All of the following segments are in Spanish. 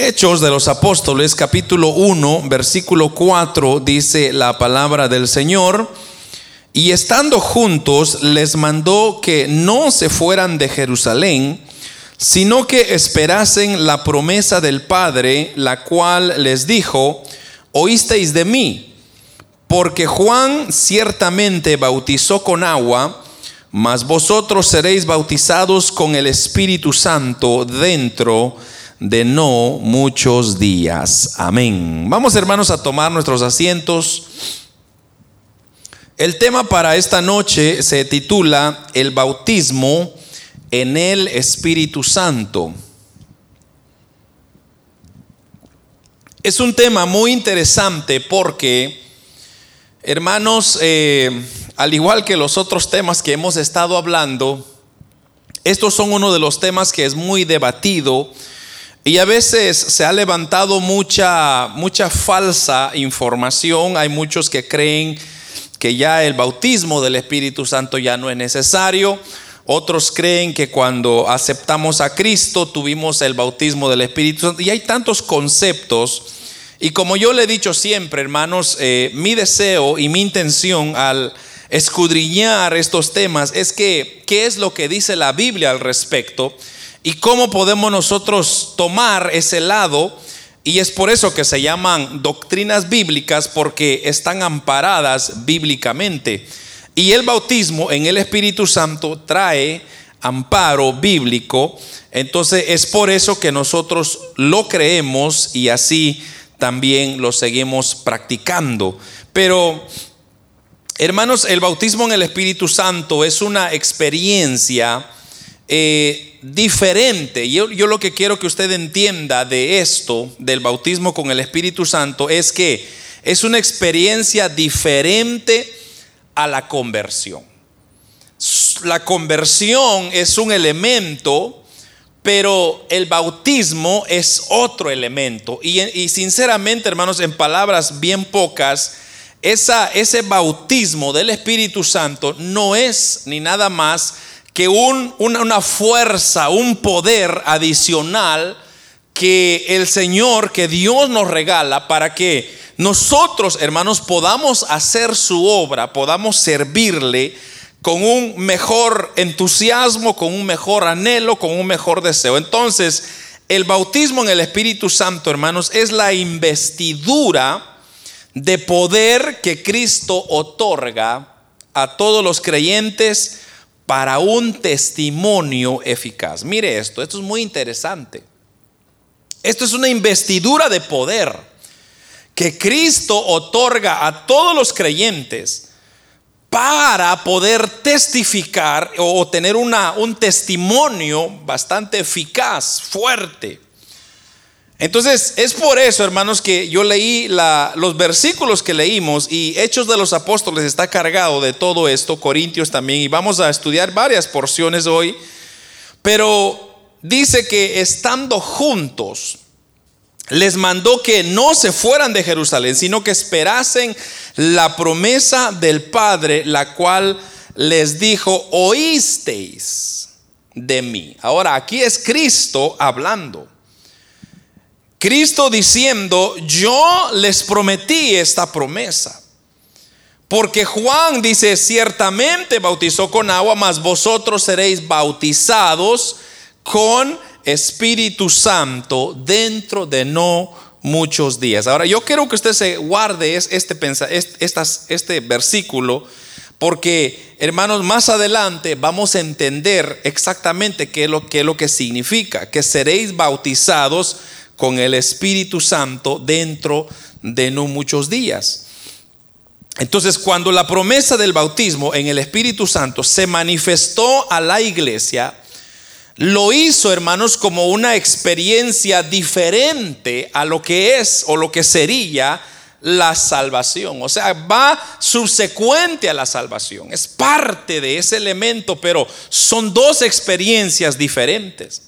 Hechos de los Apóstoles, capítulo 1, versículo 4, dice la palabra del Señor. Y estando juntos, les mandó que no se fueran de Jerusalén, sino que esperasen la promesa del Padre, la cual les dijo, oísteis de mí, porque Juan ciertamente bautizó con agua, mas vosotros seréis bautizados con el Espíritu Santo dentro de de no muchos días. Amén. Vamos hermanos a tomar nuestros asientos. El tema para esta noche se titula El bautismo en el Espíritu Santo. Es un tema muy interesante porque, hermanos, eh, al igual que los otros temas que hemos estado hablando, estos son uno de los temas que es muy debatido y a veces se ha levantado mucha, mucha falsa información. Hay muchos que creen que ya el bautismo del Espíritu Santo ya no es necesario. Otros creen que cuando aceptamos a Cristo tuvimos el bautismo del Espíritu Santo. Y hay tantos conceptos. Y como yo le he dicho siempre, hermanos, eh, mi deseo y mi intención al escudriñar estos temas es que, ¿qué es lo que dice la Biblia al respecto? Y cómo podemos nosotros tomar ese lado. Y es por eso que se llaman doctrinas bíblicas, porque están amparadas bíblicamente. Y el bautismo en el Espíritu Santo trae amparo bíblico. Entonces es por eso que nosotros lo creemos y así también lo seguimos practicando. Pero, hermanos, el bautismo en el Espíritu Santo es una experiencia eh, diferente. Yo, yo lo que quiero que usted entienda de esto, del bautismo con el Espíritu Santo, es que es una experiencia diferente a la conversión. La conversión es un elemento, pero el bautismo es otro elemento. Y, y sinceramente, hermanos, en palabras bien pocas, esa, ese bautismo del Espíritu Santo no es ni nada más que un, una, fuerza, un poder adicional que el Señor, que Dios nos regala para que nosotros, hermanos, podamos hacer su obra, podamos servirle con un mejor entusiasmo, con un mejor anhelo, con un mejor deseo. Entonces, el bautismo en el Espíritu Santo, hermanos, es la investidura de poder que Cristo otorga a todos los creyentes para un testimonio eficaz. Mire esto, esto es muy interesante. Esto es una investidura de poder que Cristo otorga a todos los creyentes para poder testificar o tener una, un testimonio bastante eficaz, fuerte. Entonces, es por eso, hermanos, que yo leí los versículos que leímos y Hechos de los Apóstoles está cargado de todo esto, Corintios también, y vamos a estudiar varias porciones hoy, pero dice que estando juntos, les mandó que no se fueran de Jerusalén, sino que esperasen la promesa del Padre, la cual les dijo, oísteis de mí. Ahora, aquí es Cristo hablando. Cristo diciendo, yo les prometí esta promesa. Porque Juan dice, ciertamente bautizó con agua, mas vosotros seréis bautizados con Espíritu Santo dentro de no muchos días. Ahora, yo quiero que usted se guarde este, este versículo, porque hermanos, más adelante vamos a entender exactamente qué es lo, qué es lo que significa, que seréis bautizados con el Espíritu Santo dentro de no muchos días. Entonces, cuando la promesa del bautismo en el Espíritu Santo se manifestó a la iglesia, lo hizo, hermanos, como una experiencia diferente a lo que es o lo que sería la salvación. O sea, va subsecuente a la salvación. Es parte de ese elemento, pero son dos experiencias diferentes.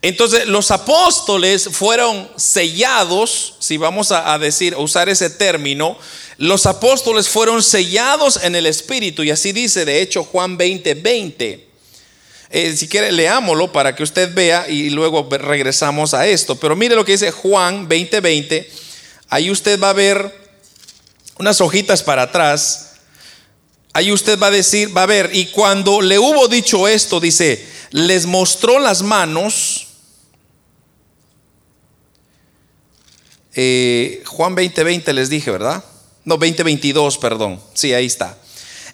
Entonces los apóstoles fueron sellados, si vamos a, decir, usar ese término, los apóstoles fueron sellados en el Espíritu, y así dice de hecho Juan 20, 20. Eh, si quiere, leámoslo para que usted vea y luego regresamos a esto. Pero mire lo que dice Juan 20:20. Ahí usted va a ver unas hojitas para atrás. Ahí usted va a decir, va a ver, y cuando le hubo dicho esto, dice, les mostró las manos. Eh, Juan 20:20 les dije, ¿verdad? No, 2022, perdón. Sí, ahí está.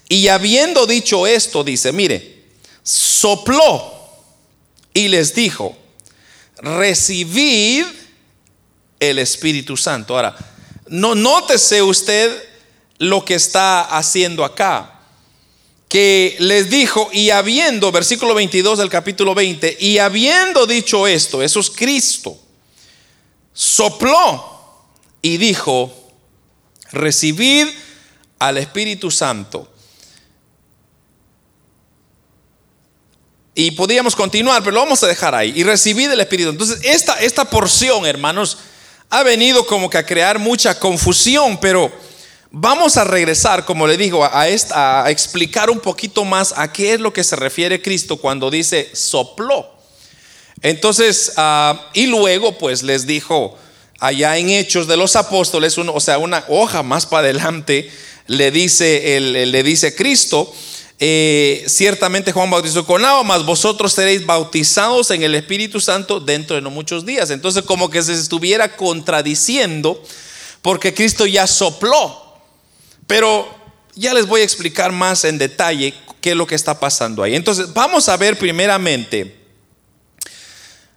Y habiendo dicho esto, dice, mire, sopló y les dijo, recibid el Espíritu Santo. Ahora, no nótese usted lo que está haciendo acá. Que les dijo, y habiendo, versículo 22 del capítulo 20, y habiendo dicho esto, eso es Cristo, sopló y dijo, recibid al Espíritu Santo. Y podríamos continuar, pero lo vamos a dejar ahí. Y recibir el Espíritu. Entonces, esta, esta porción, hermanos, ha venido como que a crear mucha confusión, pero vamos a regresar, como le digo, a, esta, a explicar un poquito más a qué es lo que se refiere Cristo cuando dice sopló. Entonces, ah, y luego pues les dijo allá en Hechos de los Apóstoles, o sea, una hoja más para adelante, le dice, le dice Cristo, eh, ciertamente Juan bautizó con agua, mas vosotros seréis bautizados en el Espíritu Santo dentro de no muchos días. Entonces como que se estuviera contradiciendo porque Cristo ya sopló. Pero ya les voy a explicar más en detalle qué es lo que está pasando ahí. Entonces vamos a ver primeramente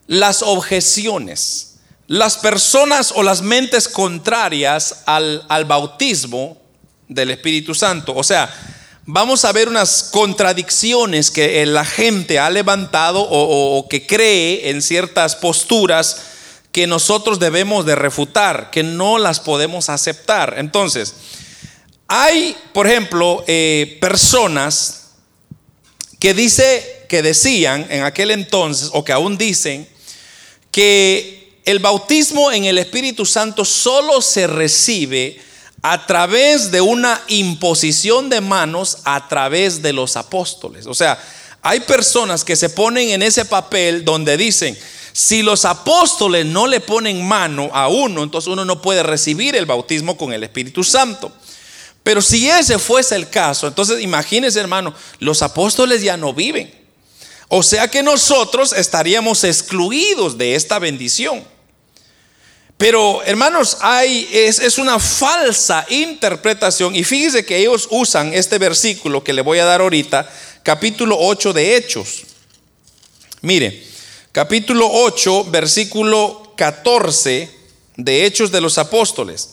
las objeciones. Las personas o las mentes contrarias al, al bautismo del Espíritu Santo. O sea, vamos a ver unas contradicciones que la gente ha levantado o, que cree en ciertas posturas que nosotros debemos de refutar, que no las podemos aceptar. Entonces, hay, por ejemplo, eh, personas que dice, que decían en aquel entonces, o que aún dicen, que el bautismo en el Espíritu Santo solo se recibe a través de una imposición de manos a través de los apóstoles. O sea, hay personas que se ponen en ese papel donde dicen, si los apóstoles no le ponen mano a uno, entonces uno no puede recibir el bautismo con el Espíritu Santo. Pero si ese fuese el caso, entonces imagínense hermano, los apóstoles ya no viven. O sea que nosotros estaríamos excluidos de esta bendición. Pero hermanos, es, es, una falsa interpretación y fíjese que ellos usan este versículo que le voy a dar ahorita, capítulo 8 de Hechos. Mire, capítulo 8, versículo 14 de Hechos de los Apóstoles.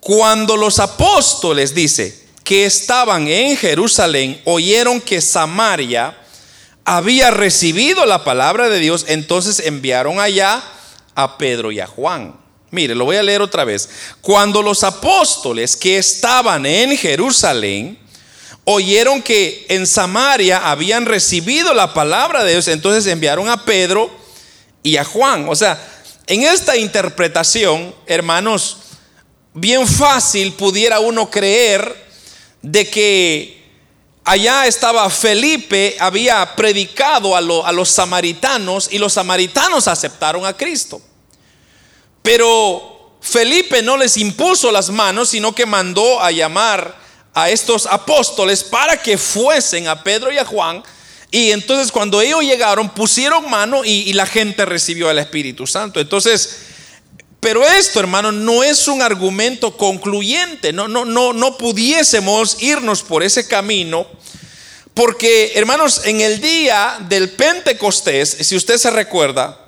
Cuando los apóstoles, dice, que estaban en Jerusalén, oyeron que Samaria había recibido la palabra de Dios, entonces enviaron allá a Pedro y a Juan. Mire, lo voy a leer otra vez. Cuando los apóstoles que estaban en Jerusalén oyeron que en Samaria habían recibido la palabra de Dios, entonces enviaron a Pedro y a Juan. O sea, en esta interpretación, hermanos, bien fácil pudiera uno creer de que allá estaba Felipe, había predicado a, los samaritanos y los samaritanos aceptaron a Cristo. Pero Felipe no les impuso las manos, sino que mandó a llamar a estos apóstoles para que fuesen a Pedro y a Juan. Y entonces cuando ellos llegaron, pusieron mano y, la gente recibió el Espíritu Santo. Entonces, pero esto, hermano, no es un argumento concluyente. No, no, no, no pudiésemos irnos por ese camino. Porque, hermanos, en el día del Pentecostés, si usted se recuerda,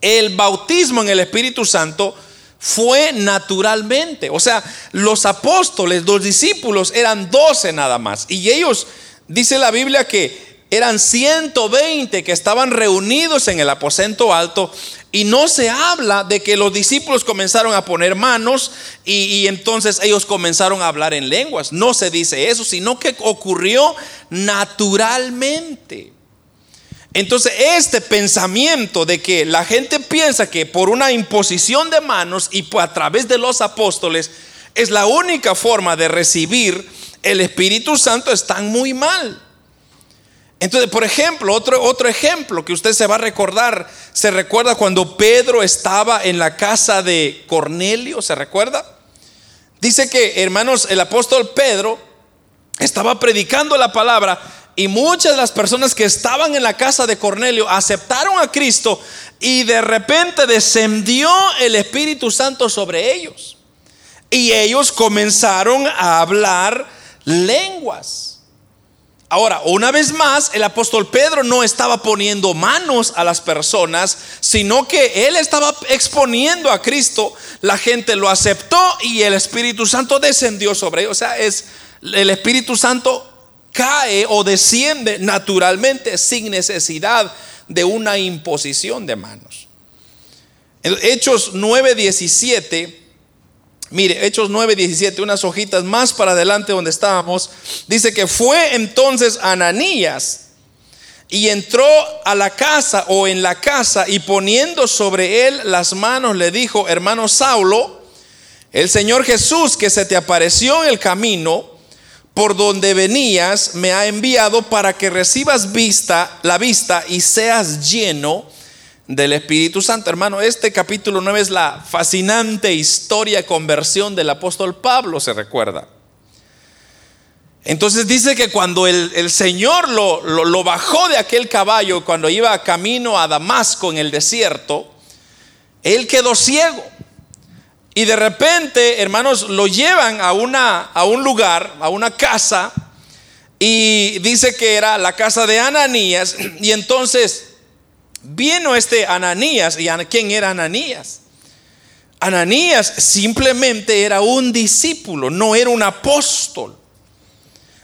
el bautismo en el Espíritu Santo fue naturalmente. O sea, los apóstoles, los discípulos eran doce nada más. Y ellos, dice la Biblia que eran 120 que estaban reunidos en el aposento alto y no se habla de que los discípulos comenzaron a poner manos y, entonces ellos comenzaron a hablar en lenguas. No se dice eso, sino que ocurrió naturalmente. Entonces, este pensamiento de que la gente piensa que por una imposición de manos y a través de los apóstoles es la única forma de recibir el Espíritu Santo están muy mal. Entonces, por ejemplo, otro, otro ejemplo que usted se va a recordar, se recuerda cuando Pedro estaba en la casa de Cornelio, ¿se recuerda? Dice que, hermanos, el apóstol Pedro estaba predicando la palabra y muchas de las personas que estaban en la casa de Cornelio aceptaron a Cristo y de repente descendió el Espíritu Santo sobre ellos. Y ellos comenzaron a hablar lenguas. Ahora, una vez más, el apóstol Pedro no estaba poniendo manos a las personas, sino que él estaba exponiendo a Cristo. La gente lo aceptó y el Espíritu Santo descendió sobre ellos. O sea, es el Espíritu Santo cae o desciende naturalmente sin necesidad de una imposición de manos. Hechos 9:17 Mire, Hechos 9, 17, unas hojitas más para adelante donde estábamos, dice que fue entonces Ananías y entró a la casa o en la casa y poniendo sobre él las manos le dijo, hermano Saulo, el Señor Jesús que se te apareció en el camino por donde venías me ha enviado para que recibas vista, la vista y seas lleno del Espíritu Santo. Hermano, este capítulo 9 es la fascinante historia de conversión del apóstol Pablo, se recuerda. Entonces dice que cuando el, Señor lo, lo, bajó de aquel caballo, cuando iba camino a Damasco en el desierto, él quedó ciego. Y de repente, hermanos, lo llevan a, una, a un lugar, a una casa, y dice que era la casa de Ananías, y entonces Vino este Ananías, ¿y quién era Ananías? Ananías simplemente era un discípulo, no era un apóstol.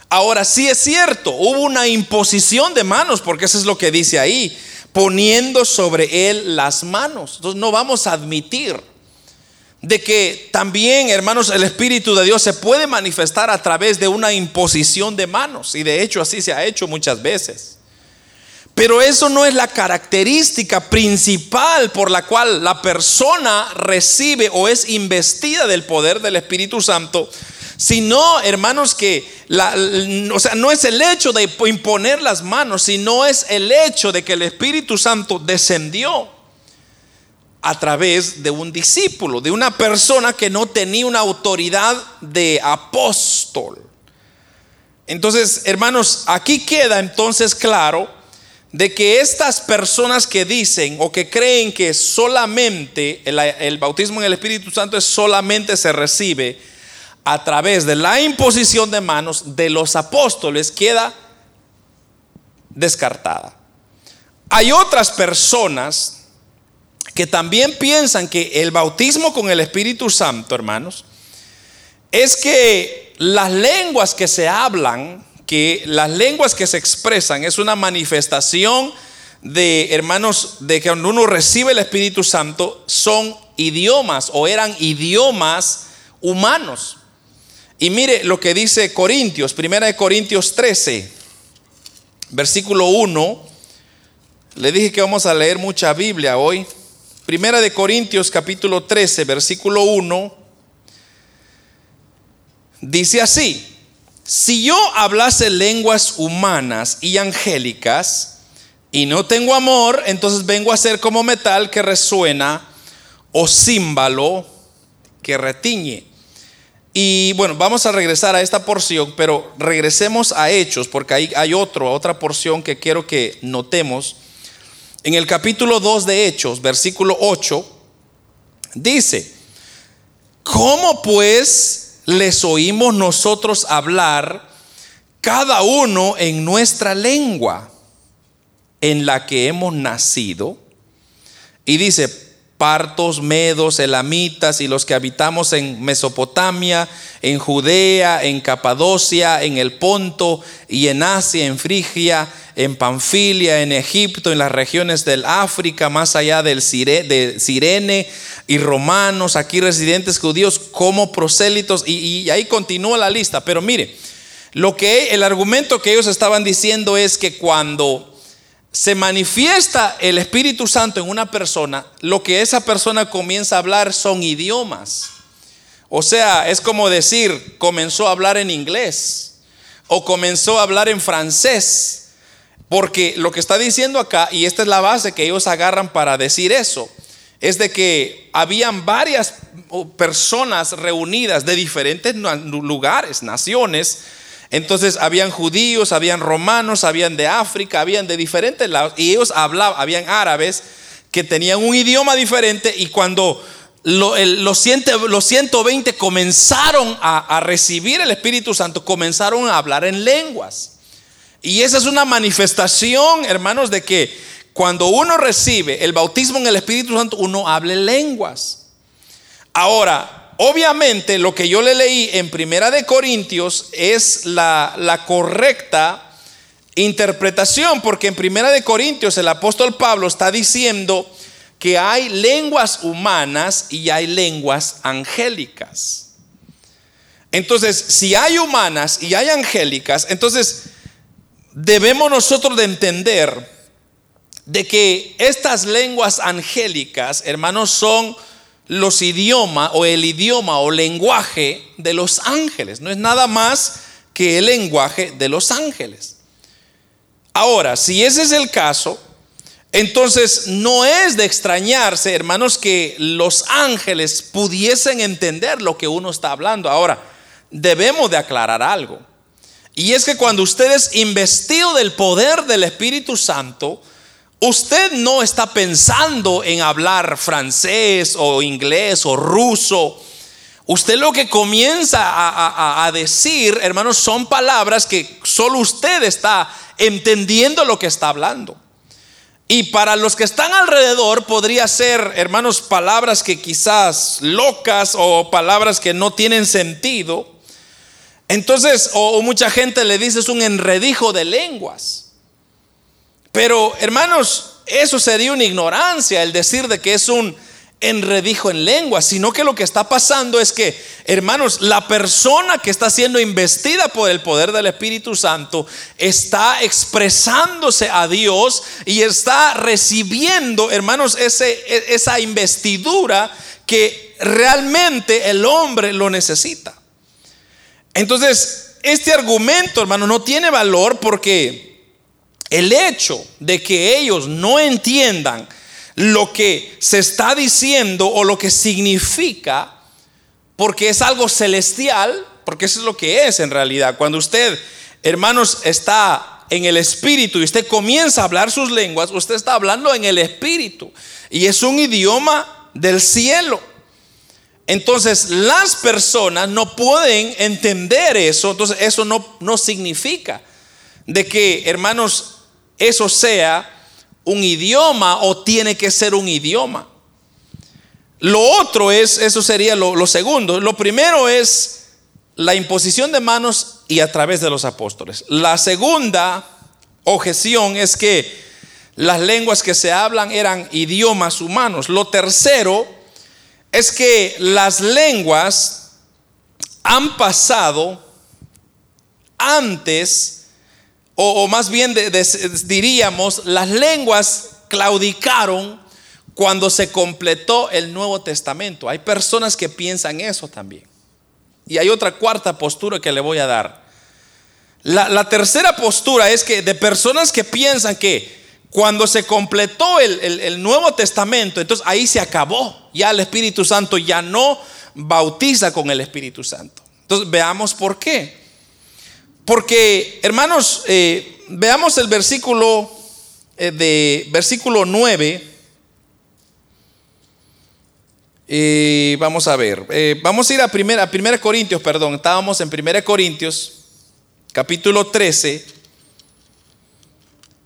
Ahora sí es cierto, hubo una imposición de manos, porque eso es lo que dice ahí, poniendo sobre él las manos. Entonces no vamos a admitir de que también, hermanos, el Espíritu de Dios se puede manifestar a través de una imposición de manos. Y de hecho así se ha hecho muchas veces. Pero eso no es la característica principal por la cual la persona recibe o es investida del poder del Espíritu Santo, sino, hermanos, que o sea, no es el hecho de imponer las manos, sino es el hecho de que el Espíritu Santo descendió a través de un discípulo, de una persona que no tenía una autoridad de apóstol. Entonces, hermanos, aquí queda entonces claro de que estas personas que dicen o que creen que solamente el, bautismo en el Espíritu Santo es solamente se recibe a través de la imposición de manos de los apóstoles queda descartada. Hay otras personas que también piensan que el bautismo con el Espíritu Santo, hermanos, es que las lenguas que se hablan que las lenguas que se expresan es una manifestación de, hermanos, de que cuando uno recibe el Espíritu Santo son idiomas o eran idiomas humanos. Y mire lo que dice Corintios, primera de Corintios 13, versículo 1. Le dije que vamos a leer mucha Biblia hoy. Primera de Corintios capítulo 13, versículo 1. Dice así, si yo hablase lenguas humanas y angélicas y no tengo amor, entonces vengo a ser como metal que resuena o címbalo que retiñe. Y bueno, vamos a regresar a esta porción, pero regresemos a Hechos, porque hay, hay otro, otra porción que quiero que notemos. En el capítulo 2 de Hechos, versículo 8, dice, ¿cómo pues les oímos nosotros hablar cada uno en nuestra lengua en la que hemos nacido. Y dice, partos, medos, elamitas y los que habitamos en Mesopotamia, en Judea, en Capadocia, en el Ponto y en Asia, en Frigia, en Panfilia, en Egipto, en las regiones del África, más allá del de Sirene y romanos, aquí residentes judíos como prosélitos, y, ahí continúa la lista. Pero mire, lo que el argumento que ellos estaban diciendo es que cuando se manifiesta el Espíritu Santo en una persona, lo que esa persona comienza a hablar son idiomas. O sea, es como decir, comenzó a hablar en inglés o comenzó a hablar en francés Porque lo que está diciendo acá, y esta es la base que ellos agarran para decir eso, es de que habían varias personas reunidas de diferentes lugares, naciones. Entonces habían judíos, habían romanos, habían de África, habían de diferentes lados. Y ellos hablaban, habían árabes que tenían un idioma diferente y cuando los, 120 comenzaron a, a recibir el Espíritu Santo, comenzaron a hablar en lenguas. Y esa es una manifestación, hermanos, de que cuando uno recibe el bautismo en el Espíritu Santo, uno hable lenguas. Ahora, obviamente lo que yo le leí en Primera de Corintios es la, correcta interpretación, porque en Primera de Corintios el apóstol Pablo está diciendo que hay lenguas humanas y hay lenguas angélicas. Entonces, si hay humanas y hay angélicas, entonces debemos nosotros de entender de que estas lenguas angélicas, hermanos, son los idiomas o el idioma o lenguaje de los ángeles. No es nada más que el lenguaje de los ángeles. Ahora, si ese es el caso, entonces no es de extrañarse, hermanos, que los ángeles pudiesen entender lo que uno está hablando. Ahora, debemos de aclarar algo. Y es que cuando usted es investido del poder del Espíritu Santo, usted no está pensando en hablar francés o inglés o ruso. Usted lo que comienza a, decir, hermanos, son palabras que solo usted está entendiendo lo que está hablando. Y para los que están alrededor podría ser, hermanos, palabras que quizás locas o palabras que no tienen sentido. Entonces, o mucha gente le dice es un enredijo de lenguas. Pero hermanos, eso sería una ignorancia el decir de que es un enredijo en lengua, sino que lo que está pasando es que, hermanos, la persona que está siendo investida por el poder del Espíritu Santo está expresándose a Dios y está recibiendo, hermanos, ese, e, esa investidura que realmente el hombre lo necesita. Entonces, este argumento, hermano, no tiene valor porque el hecho de que ellos no entiendan lo que se está diciendo o lo que significa, porque es algo celestial, porque eso es lo que es en realidad. Cuando usted, hermanos, está en el espíritu y usted comienza a hablar sus lenguas, usted está hablando en el espíritu y es un idioma del cielo. Entonces las personas no pueden entender eso, entonces eso no, no significa de que, hermanos, eso sea un idioma o tiene que ser un idioma. Lo otro es, eso sería lo, segundo. Lo primero es la imposición de manos y a través de los apóstoles. La segunda objeción es que las lenguas que se hablan eran idiomas humanos. Lo tercero es que las lenguas han pasado antes o, más bien diríamos, las lenguas claudicaron cuando se completó el Nuevo Testamento. Hay personas que piensan eso también. Y hay otra cuarta postura que le voy a dar. La, tercera postura es que de personas que piensan que cuando se completó el, el, Nuevo Testamento, entonces ahí se acabó. Ya el Espíritu Santo ya no bautiza con el Espíritu Santo. Entonces veamos por qué. Porque, hermanos, eh, veamos el versículo eh, de versículo 9. Eh, vamos a ver, vamos a ir a primera, a primera Corintios, perdón, estábamos en primera Corintios, capítulo 13.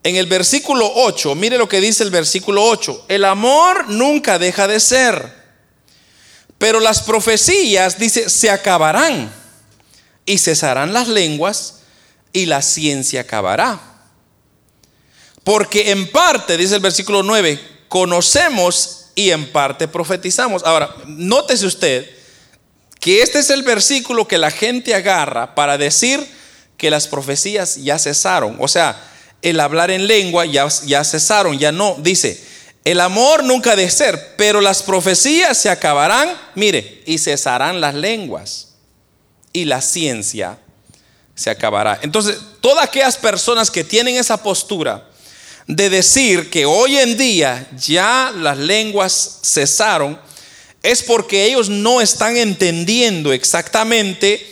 En el versículo 8, mire lo que dice el versículo 8. El amor nunca deja de ser, pero las profecías, dice, se acabarán y cesarán las lenguas y la ciencia acabará. Porque en parte, dice el versículo 9, conocemos y en parte profetizamos. Ahora, nótese usted que este es el versículo que la gente agarra para decir que las profecías ya cesaron. O sea, el hablar en lengua ya, ya cesaron, ya no. Dice, el amor nunca de ser, pero las profecías se acabarán, mire, y cesarán las lenguas y la ciencia se acabará. Entonces, todas aquellas personas que tienen esa postura de decir que hoy en día ya las lenguas cesaron, es porque ellos no están entendiendo exactamente,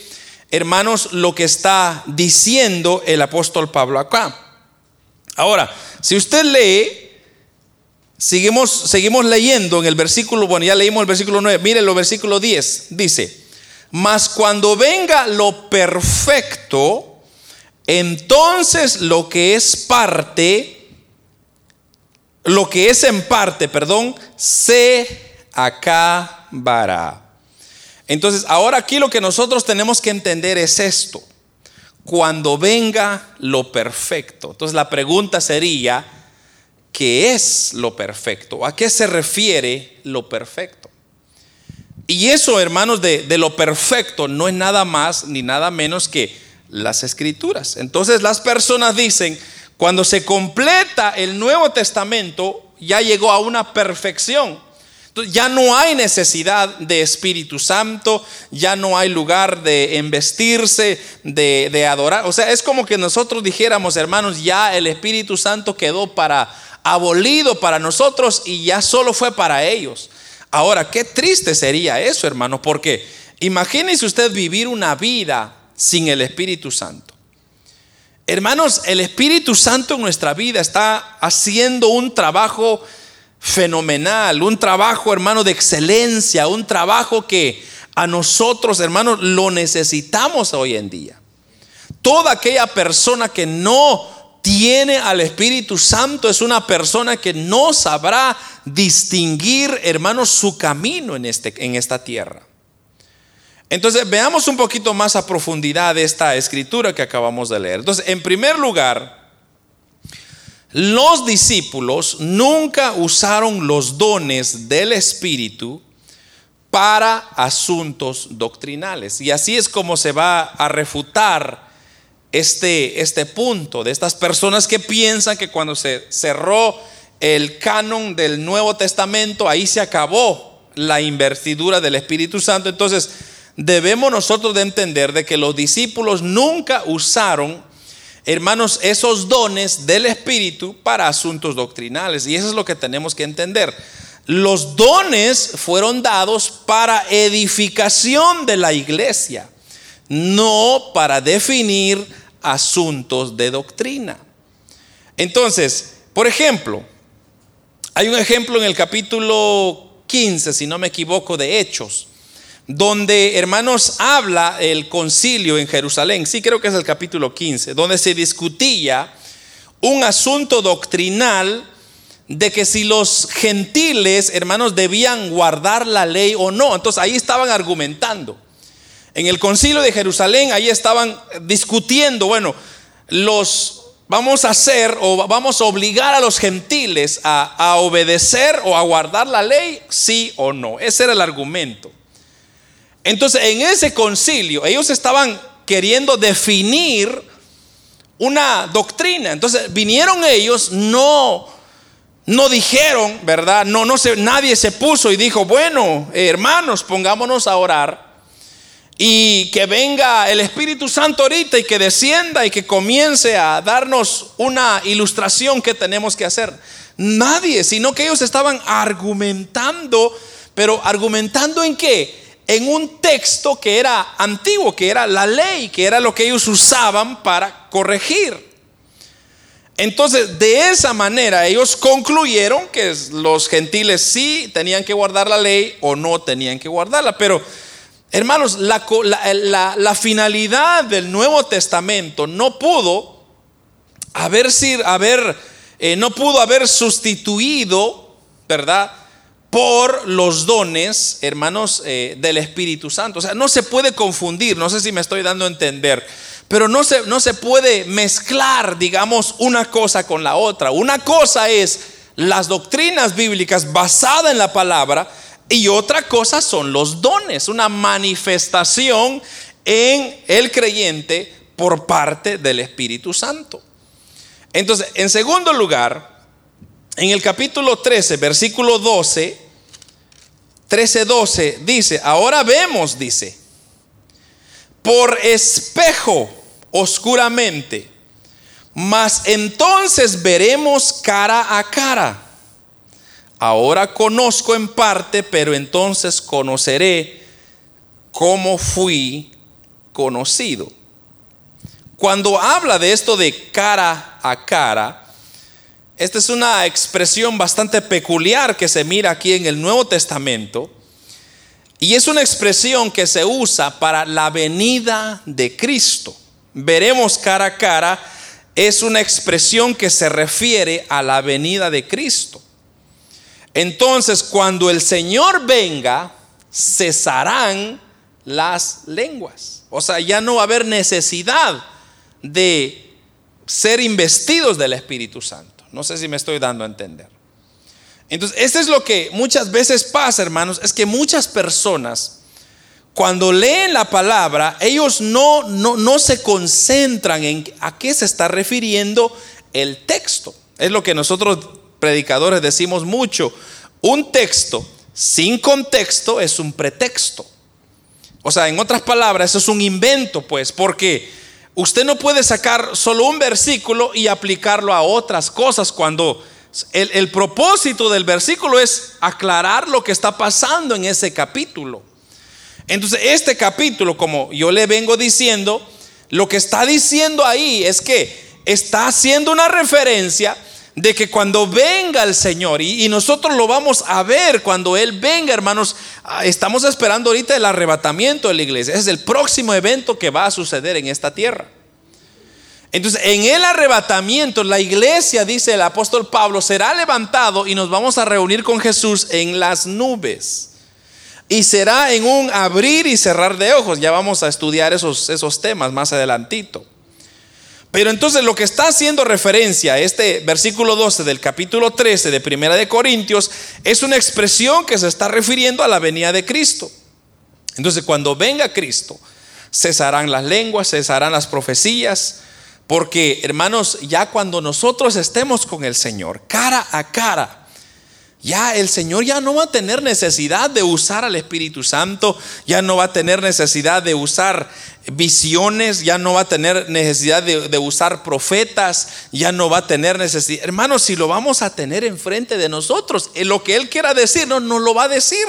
hermanos, lo que está diciendo el apóstol Pablo acá. Ahora, si usted lee Seguimos, seguimos leyendo en el versículo, bueno, ya leímos el versículo 9, mire el versículo 10, dice, mas cuando venga lo perfecto, entonces lo que es parte, lo que es en parte, perdón, se acabará. Entonces, ahora aquí lo que nosotros tenemos que entender es esto. Cuando venga lo perfecto. Entonces la pregunta sería, qué es lo perfecto, a qué se refiere lo perfecto. Y eso, hermanos, de, de, lo perfecto no es nada más ni nada menos que las escrituras. Entonces las personas dicen, cuando se completa el Nuevo Testamento, ya llegó a una perfección. Ya no hay necesidad de Espíritu Santo, ya no hay lugar de embestirse, de, de adorar. O sea, es como que nosotros dijéramos, hermanos, ya el Espíritu Santo quedó para abolido para nosotros y ya solo fue para ellos. Ahora, qué triste sería eso, hermano, porque imagínese usted vivir una vida sin el Espíritu Santo. Hermanos, el Espíritu Santo en nuestra vida está haciendo un trabajo fenomenal, un trabajo, hermano, de excelencia, un trabajo que a nosotros, hermanos, lo necesitamos hoy en día. Toda aquella persona que no tiene al Espíritu Santo es una persona que no sabrá distinguir, hermanos, su camino en, este, en esta tierra. Entonces, veamos un poquito más a profundidad esta escritura que acabamos de leer. Entonces, en primer lugar, los discípulos nunca usaron los dones del Espíritu para asuntos doctrinales. Y así es como se va a refutar este, este punto de estas personas que piensan que cuando se cerró el canon del Nuevo Testamento, ahí se acabó la investidura del Espíritu Santo. Entonces, debemos nosotros de entender de que los discípulos nunca usaron, hermanos, esos dones del Espíritu para asuntos doctrinales. Y eso es lo que tenemos que entender. Los dones fueron dados para edificación de la iglesia, no para definir asuntos de doctrina. Entonces, por ejemplo, hay un ejemplo en el capítulo 15, si no me equivoco, de Hechos, donde, hermanos, habla el concilio en Jerusalén, sí creo que es el capítulo 15, donde se discutía un asunto doctrinal de que si los gentiles, hermanos, debían guardar la ley o no. Entonces ahí estaban argumentando. En el concilio de Jerusalén, ahí estaban discutiendo, bueno, los vamos a hacer o vamos a obligar a los gentiles a, a, obedecer o a guardar la ley, sí o no. Ese era el argumento. Entonces, en ese concilio, ellos estaban queriendo definir una doctrina. Entonces, vinieron ellos, no, no dijeron, ¿verdad? No, no nadie se puso y dijo, bueno, hermanos, pongámonos a orar y que venga el Espíritu Santo ahorita y que descienda y que comience a darnos una ilustración que tenemos que hacer. Nadie, sino que ellos estaban argumentando, pero argumentando en qué? En un texto que era antiguo, que era la ley, que era lo que ellos usaban para corregir. Entonces, de esa manera ellos concluyeron que los gentiles sí tenían que guardar la ley o no tenían que guardarla, pero Hermanos, la, finalidad del Nuevo Testamento no pudo haber, haber eh, no pudo haber sustituido, ¿verdad? Por los dones, hermanos, eh, del Espíritu Santo. O sea, no se puede confundir, no sé si me estoy dando a entender, pero no se, no se puede mezclar, digamos, una cosa con la otra. Una cosa es las doctrinas bíblicas basadas en la palabra y otra cosa son los dones, una manifestación en el creyente por parte del Espíritu Santo. Entonces, en segundo lugar, en el capítulo 13, versículo 12, 13, 12, dice, ahora vemos, dice, por espejo oscuramente, mas entonces veremos cara a cara. Ahora conozco en parte, pero entonces conoceré cómo fui conocido. Cuando habla de esto de cara a cara, esta es una expresión bastante peculiar que se mira aquí en el Nuevo Testamento. Y es una expresión que se usa para la venida de Cristo. Veremos cara a cara es una expresión que se refiere a la venida de Cristo. Entonces, cuando el Señor venga, cesarán las lenguas. O sea, ya no va a haber necesidad de ser investidos del Espíritu Santo. No sé si me estoy dando a entender. Entonces, esto es lo que muchas veces pasa, hermanos, es que muchas personas, cuando leen la palabra, ellos no, no, no se concentran en a qué se está refiriendo el texto. Es lo que nosotros predicadores decimos mucho. Un texto sin contexto es un pretexto. O sea, en otras palabras, eso es un invento, pues, porque usted no puede sacar solo un versículo y aplicarlo a otras cosas cuando el, propósito del versículo es aclarar lo que está pasando en ese capítulo. Entonces, este capítulo, como yo le vengo diciendo, lo que está diciendo ahí es que está haciendo una referencia de que cuando venga el Señor, y, nosotros lo vamos a ver cuando Él venga, hermanos, ah, estamos esperando ahorita el arrebatamiento de la iglesia. Es el próximo evento que va a suceder en esta tierra. Entonces, en el arrebatamiento, la iglesia, dice el apóstol Pablo, será levantado y nos vamos a reunir con Jesús en las nubes. Y será en un abrir y cerrar de ojos. Ya vamos a estudiar esos, esos temas más adelantito. Pero entonces lo que está haciendo referencia a este versículo 12 del capítulo 13 de Primera de Corintios es una expresión que se está refiriendo a la venida de Cristo. Entonces cuando venga Cristo, cesarán las lenguas, cesarán las profecías, porque, hermanos, ya cuando nosotros estemos con el Señor, cara a cara, ya el Señor ya no va a tener necesidad de usar al Espíritu Santo, ya no va a tener necesidad de usar visiones, ya no va a tener necesidad de, usar profetas, ya no va a tener necesidad. Hermanos, si lo vamos a tener enfrente de nosotros, en lo que Él quiera decir, no lo va a decir.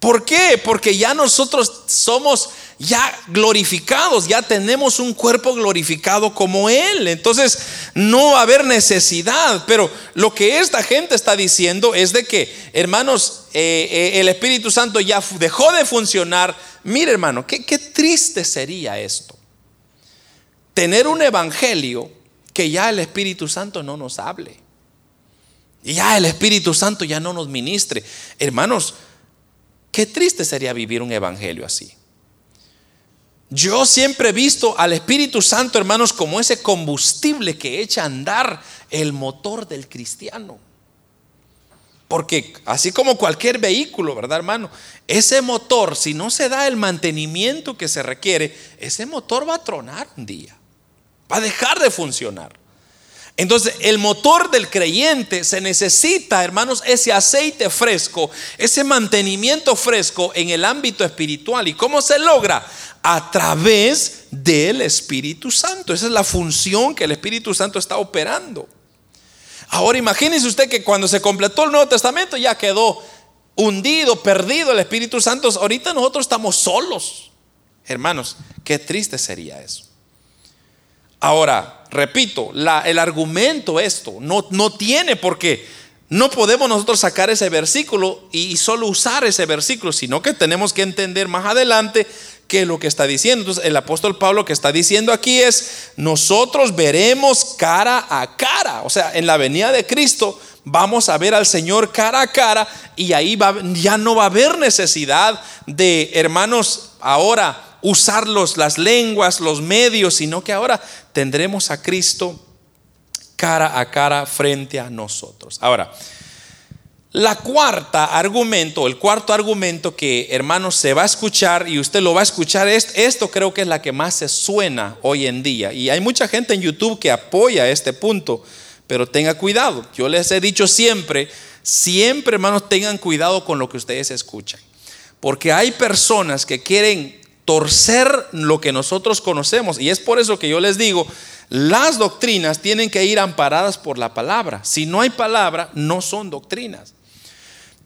¿Por qué? Porque ya nosotros somos ya glorificados, ya tenemos un cuerpo glorificado como Él. Entonces no va a haber necesidad. Pero lo que esta gente está diciendo es de que, hermanos, eh, eh, el Espíritu Santo ya dejó de funcionar. Mire, hermano, qué, qué triste sería esto. Tener un evangelio que ya el Espíritu Santo no nos hable. Y ya el Espíritu Santo ya no nos ministre. Hermanos, Qué triste sería vivir un evangelio así. Yo siempre he visto al Espíritu Santo, hermanos, como ese combustible que echa a andar el motor del cristiano. Porque así como cualquier vehículo, ¿verdad, hermano? Ese motor, si no se da el mantenimiento que se requiere, ese motor va a tronar un día. Va a dejar de funcionar. Entonces, el motor del creyente se necesita, hermanos, ese aceite fresco, ese mantenimiento fresco en el ámbito espiritual. ¿Y cómo se logra? A través del Espíritu Santo. Esa es la función que el Espíritu Santo está operando. Ahora imagínense usted que cuando se completó el Nuevo Testamento ya quedó hundido, perdido el Espíritu Santo. Ahorita nosotros estamos solos. Hermanos, qué triste sería eso. Ahora, repito, el argumento esto no, no tiene por qué. No podemos nosotros sacar ese versículo y solo usar ese versículo, sino que tenemos que entender más adelante qué es lo que está diciendo. Entonces, el apóstol Pablo que está diciendo aquí es, nosotros veremos cara a cara, o sea, en la venida de Cristo vamos a ver al Señor cara a cara y ahí ya no va a haber necesidad de, hermanos, ahora usar las lenguas, los medios, sino que ahora tendremos a Cristo cara a cara frente a nosotros. Ahora, la cuarta argumento, el cuarto argumento que hermanos se va a escuchar y usted lo va a escuchar, esto creo que es la que más se suena hoy en día. Y hay mucha gente en YouTube que apoya este punto, pero tenga cuidado. Yo les he dicho siempre, siempre hermanos tengan cuidado con lo que ustedes escuchan. Porque hay personas que quieren torcer lo que nosotros conocemos. Y es por eso que yo les digo, las doctrinas tienen que ir amparadas por la palabra. Si no hay palabra, no son doctrinas.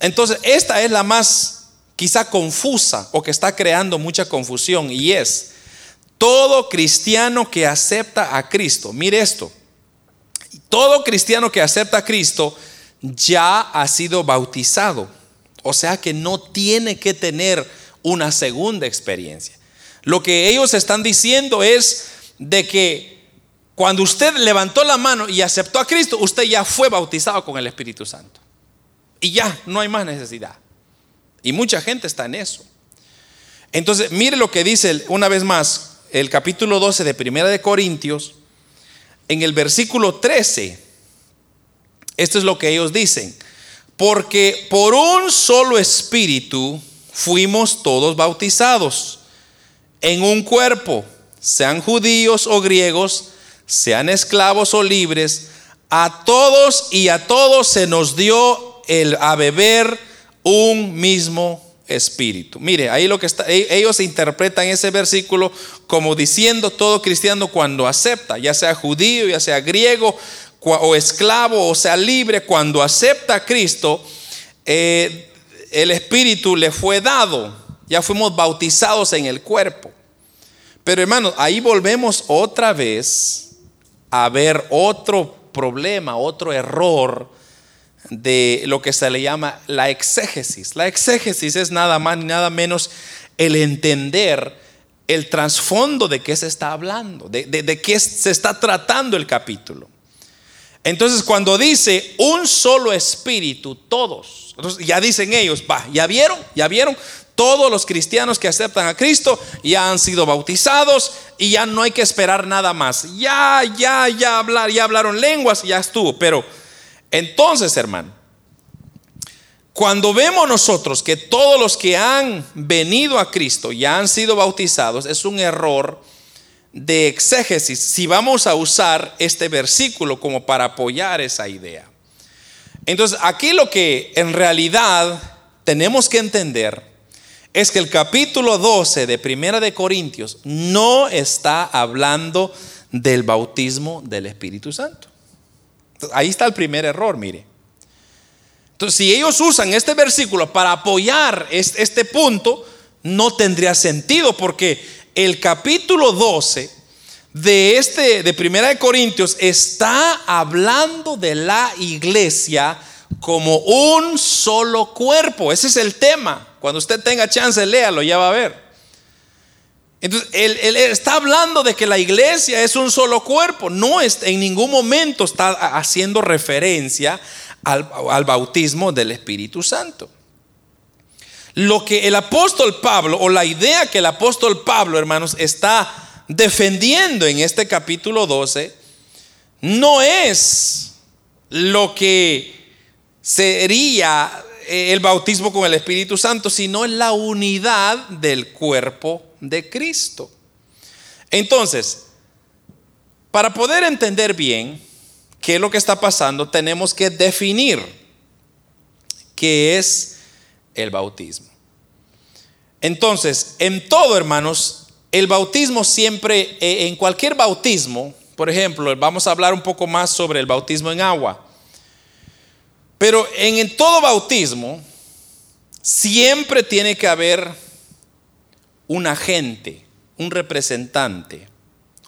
Entonces, esta es la más quizá confusa o que está creando mucha confusión y es todo cristiano que acepta a Cristo. Mire esto. Todo cristiano que acepta a Cristo ya ha sido bautizado. O sea que no tiene que tener una segunda experiencia. Lo que ellos están diciendo es de que cuando usted levantó la mano y aceptó a Cristo, usted ya fue bautizado con el Espíritu Santo. Y ya, no hay más necesidad. Y mucha gente está en eso. Entonces, mire lo que dice una vez más el capítulo 12 de Primera de Corintios, en el versículo 13. Esto es lo que ellos dicen. Porque por un solo espíritu fuimos todos bautizados en un cuerpo, sean judíos o griegos, sean esclavos o libres, a todos y a todos se nos dio el a beber un mismo espíritu. Mire, ahí lo que está, e, ellos interpretan ese versículo como diciendo todo cristiano cuando acepta, ya sea judío, ya sea griego o esclavo o sea libre, cuando acepta a Cristo, eh, el Espíritu le fue dado, ya fuimos bautizados en el cuerpo. Pero hermanos, ahí volvemos otra vez a ver otro problema, otro error de lo que se le llama la exégesis. La exégesis es nada más ni nada menos el entender el trasfondo de qué se está hablando, de, de qué se está tratando el capítulo. Entonces, cuando dice un solo espíritu, todos, ya dicen ellos, va, ya vieron, ya vieron, todos los cristianos que aceptan a Cristo ya han sido bautizados y ya no hay que esperar nada más. Ya, ya, ya hablar, ya hablaron lenguas, ya estuvo. Pero entonces, hermano, cuando vemos nosotros que todos los que han venido a Cristo ya han sido bautizados, es un error de exégesis si vamos a usar este versículo como para apoyar esa idea. Entonces, aquí lo que en realidad tenemos que entender es que el capítulo 12 de Primera de Corintios no está hablando del bautismo del Espíritu Santo. ahí está el primer error, mire. Entonces, si ellos usan este versículo para apoyar este punto, no tendría sentido porque el capítulo 12 de este de Primera de Corintios está hablando de la iglesia como un solo cuerpo. Ese es el tema. Cuando usted tenga chance, léalo, ya va a ver. Entonces, él, está hablando de que la iglesia es un solo cuerpo. No es, en ningún momento está haciendo referencia al, al bautismo del Espíritu Santo. Lo que el apóstol Pablo, o la idea que el apóstol Pablo, hermanos, está defendiendo en este capítulo 12, no es lo que sería eh, el bautismo con el Espíritu Santo, sino es la unidad del cuerpo de Cristo. Entonces, para poder entender bien qué es lo que está pasando, tenemos que definir qué es el bautismo. Entonces, en todo, hermanos, el bautismo siempre, eh, en cualquier bautismo, por ejemplo, vamos a hablar un poco más sobre el bautismo en agua, pero en, todo bautismo siempre tiene que haber un agente, un representante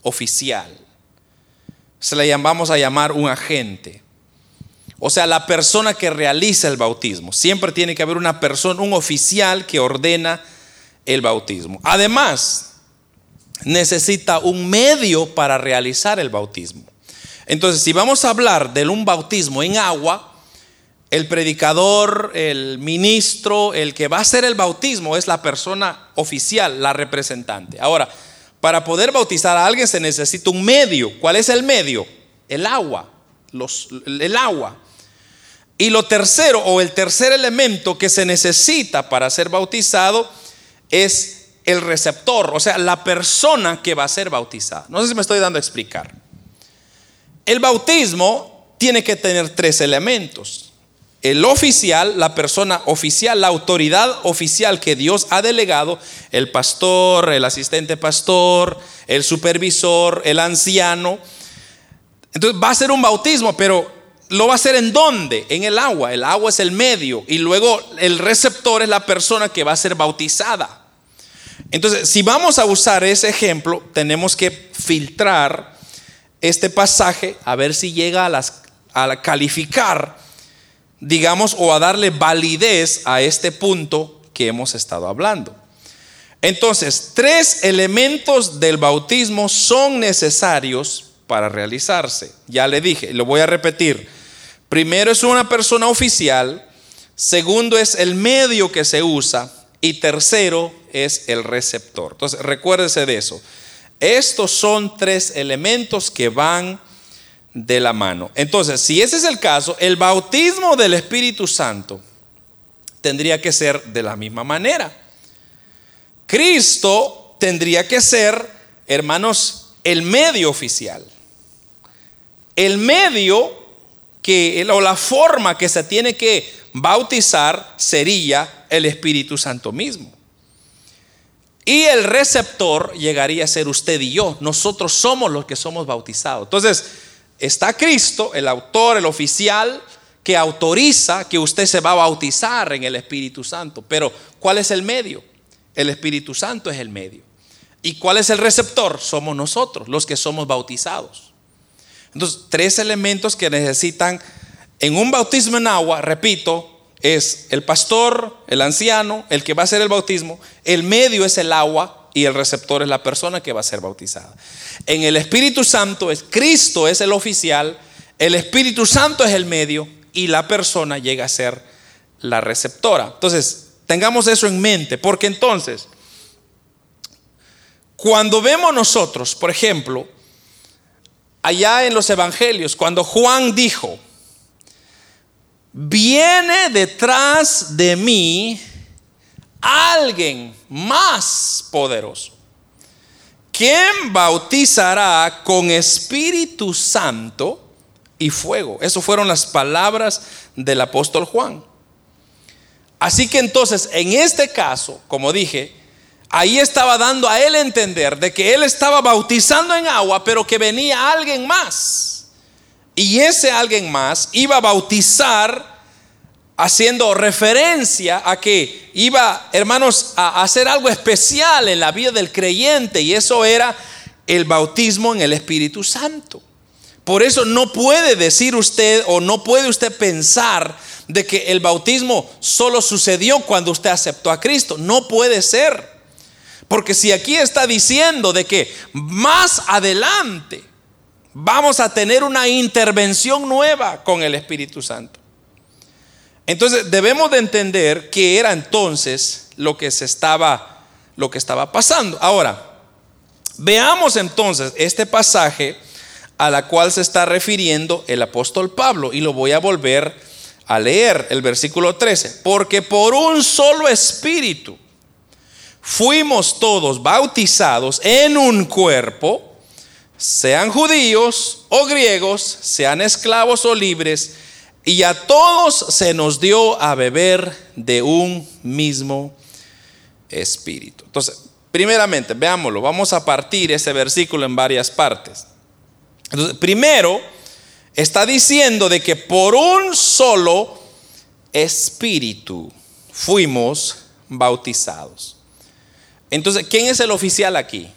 oficial. Se le llamamos a llamar un agente. O sea, la persona que realiza el bautismo. Siempre tiene que haber una persona, un oficial que ordena el bautismo. Además, necesita un medio para realizar el bautismo. Entonces, si vamos a hablar de un bautismo en agua, el predicador, el ministro, el que va a hacer el bautismo es la persona oficial, la representante. Ahora, para poder bautizar a alguien se necesita un medio. ¿Cuál es el medio? El agua. el agua. Y lo tercero o el tercer elemento que se necesita para ser bautizado es el receptor, o sea, la persona que va a ser bautizada. No sé si me estoy dando a explicar. El bautismo tiene que tener tres elementos. el oficial, la persona oficial, la autoridad oficial que Dios ha delegado, el pastor, el asistente pastor, el supervisor, el anciano. Entonces va a ser un bautismo, pero lo va a hacer en dónde? En el agua. El agua es el medio y luego el receptor es la persona que va a ser bautizada. Entonces, si vamos a usar ese ejemplo, tenemos que filtrar este pasaje a ver si llega a, las, a calificar digamos, o a darle validez a este punto que hemos estado hablando. Entonces, tres elementos del bautismo son necesarios para realizarse. Ya le dije, lo voy a repetir. Primero es una persona oficial, segundo es el medio que se usa y tercero es el receptor. Entonces, recuérdese de eso. Estos son tres elementos que van de la mano. Entonces, si ese es el caso, el bautismo del Espíritu Santo tendría que ser de la misma manera. Cristo tendría que ser, hermanos, el medio oficial. El medio que, o la forma que se tiene que bautizar sería el Espíritu Santo mismo. Y el receptor llegaría a ser usted y yo. Nosotros somos los que somos bautizados. Entonces, está Cristo, el autor, el oficial, que autoriza que usted se va a bautizar en el Espíritu Santo. Pero, ¿cuál es el medio? El Espíritu Santo es el medio. ¿Y cuál es el receptor? Somos nosotros, los que somos bautizados. Entonces, tres elementos que necesitan en un bautismo en agua, repito, es el pastor, el anciano, el que va a hacer el bautismo, el medio es el agua y el receptor es la persona que va a ser bautizada. En el Espíritu Santo es Cristo es el oficial, el Espíritu Santo es el medio y la persona llega a ser la receptora. Entonces, tengamos eso en mente, porque entonces, cuando vemos nosotros, por ejemplo, allá en los evangelios, cuando Juan dijo, viene detrás de mí alguien más poderoso, quien bautizará con Espíritu Santo y fuego. Esas fueron las palabras del apóstol Juan. Así que entonces, en este caso, como dije, ahí estaba dando a él entender de que él estaba bautizando en agua, pero que venía alguien más. Y ese alguien más iba a bautizar haciendo referencia a que iba, hermanos, a hacer algo especial en la vida del creyente y eso era el bautismo en el Espíritu Santo. Por eso no puede decir usted o no puede usted pensar de que el bautismo solo sucedió cuando usted aceptó a Cristo. No puede ser. Porque si aquí está diciendo de que más adelante vamos a tener una intervención nueva con el Espíritu Santo. Entonces debemos de entender que era entonces lo que se estaba lo que estaba pasando. Ahora, veamos entonces este pasaje a la cual se está refiriendo el apóstol Pablo y lo voy a volver a leer el versículo 13, porque por un solo espíritu fuimos todos bautizados en un cuerpo, sean judíos o griegos, sean esclavos o libres, y a todos se nos dio a beber de un mismo espíritu. Entonces, primeramente, veámoslo, vamos a partir ese versículo en varias partes. Entonces, primero, está diciendo de que por un solo espíritu fuimos bautizados. Entonces, ¿quién es el oficial aquí?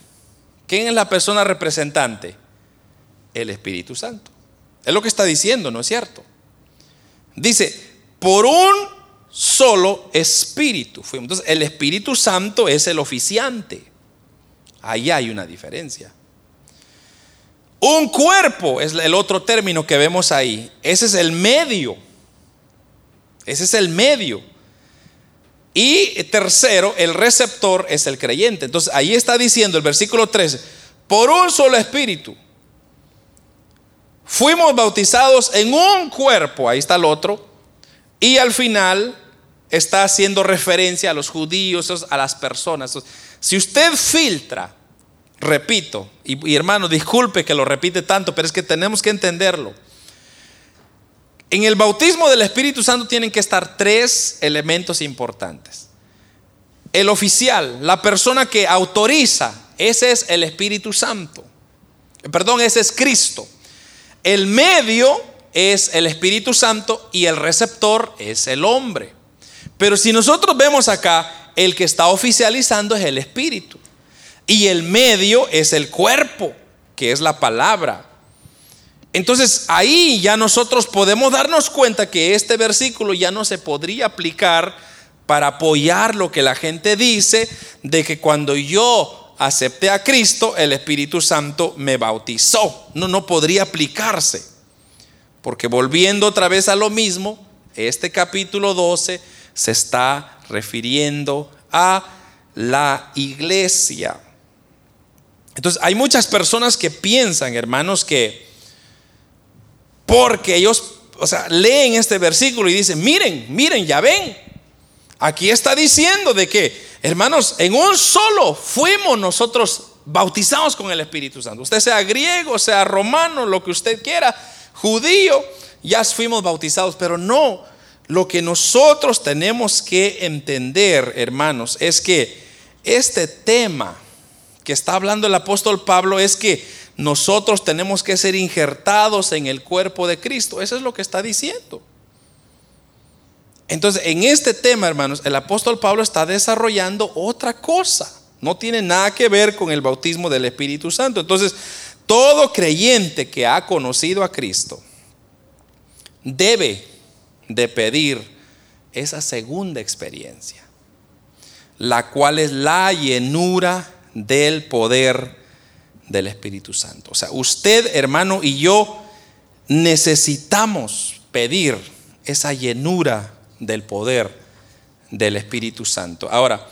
¿Quién es la persona representante? El Espíritu Santo. Es lo que está diciendo, ¿no es cierto? Dice, por un solo espíritu. Entonces, el Espíritu Santo es el oficiante. Ahí hay una diferencia. Un cuerpo es el otro término que vemos ahí. Ese es el medio. Ese es el medio. Y tercero, el receptor es el creyente. Entonces ahí está diciendo el versículo 13, por un solo espíritu Fuimos bautizados en un cuerpo, ahí está el otro, y al final está haciendo referencia a los judíos, a las personas. Si usted filtra, repito, y, hermano, disculpe que lo repite tanto, pero es que tenemos que entenderlo. En el bautismo del Espíritu Santo tienen que estar tres elementos importantes. El oficial, la persona que autoriza, ese es el Espíritu Santo. Perdón, ese es Cristo. El medio es el Espíritu Santo y el receptor es el hombre. Pero si nosotros vemos acá, el que está oficializando es el Espíritu. Y el medio es el cuerpo, que es la palabra. Entonces ahí ya nosotros podemos darnos cuenta que este versículo ya no se podría aplicar para apoyar lo que la gente dice de que cuando yo acepté a Cristo, el Espíritu Santo me bautizó. No, no podría aplicarse. Porque volviendo otra vez a lo mismo, este capítulo 12 se está refiriendo a la iglesia. Entonces, hay muchas personas que piensan, hermanos, que porque ellos, o sea, leen este versículo y dicen, miren, miren, ya ven, aquí está diciendo de que, hermanos, en un solo fuimos nosotros bautizados con el Espíritu Santo. Usted sea griego, sea romano, lo que usted quiera, judío, ya fuimos bautizados, pero no, lo que nosotros tenemos que entender, hermanos, es que este tema que está hablando el apóstol Pablo es que nosotros tenemos que ser injertados en el cuerpo de Cristo. Eso es lo que está diciendo. Entonces, en este tema, hermanos, el apóstol Pablo está desarrollando otra cosa. No tiene nada que ver con el bautismo del Espíritu Santo. Entonces, todo creyente que ha conocido a Cristo debe de pedir esa segunda experiencia, la cual es la llenura del poder del Espíritu Santo. O sea, usted, hermano, y yo necesitamos pedir esa llenura del poder del Espíritu Santo. Ahora,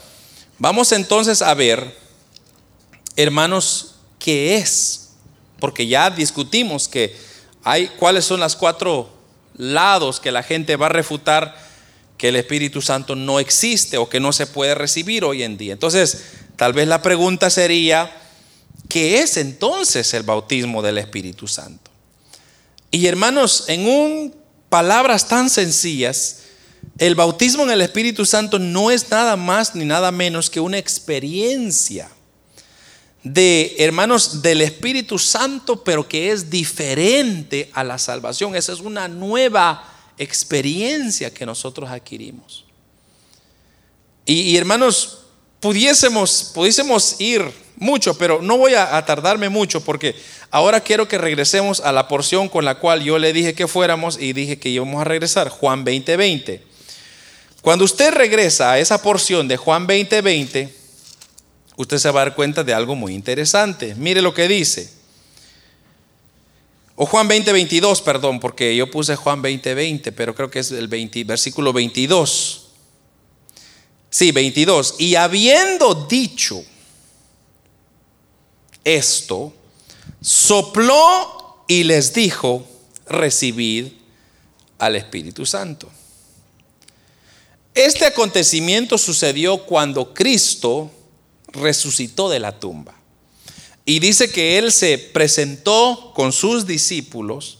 vamos entonces a ver, hermanos, qué es, porque ya discutimos que hay cuáles son las cuatro lados que la gente va a refutar que el Espíritu Santo no existe o que no se puede recibir hoy en día. Entonces, Tal vez la pregunta sería, ¿qué es entonces el bautismo del Espíritu Santo? Y hermanos, en un, palabras tan sencillas, el bautismo en el Espíritu Santo no es nada más ni nada menos que una experiencia de, hermanos, del Espíritu Santo, pero que es diferente a la salvación. Esa es una nueva experiencia que nosotros adquirimos. Y, y hermanos, pudiésemos, pudiésemos ir mucho, pero no voy a, tardarme mucho porque ahora quiero que regresemos a la porción con la cual yo le dije que fuéramos y dije que íbamos a regresar, Juan 20:20. Cuando usted regresa a esa porción de Juan 20:20, usted se va a dar cuenta de algo muy interesante. Mire lo que dice. O Juan 20:22, perdón, porque yo puse Juan 20:20, pero creo que es el versículo 22. Sí, 22. Y habiendo dicho esto, sopló y les dijo, recibid al Espíritu Santo. Este acontecimiento sucedió cuando Cristo resucitó de la tumba. Y dice que Él se presentó con sus discípulos.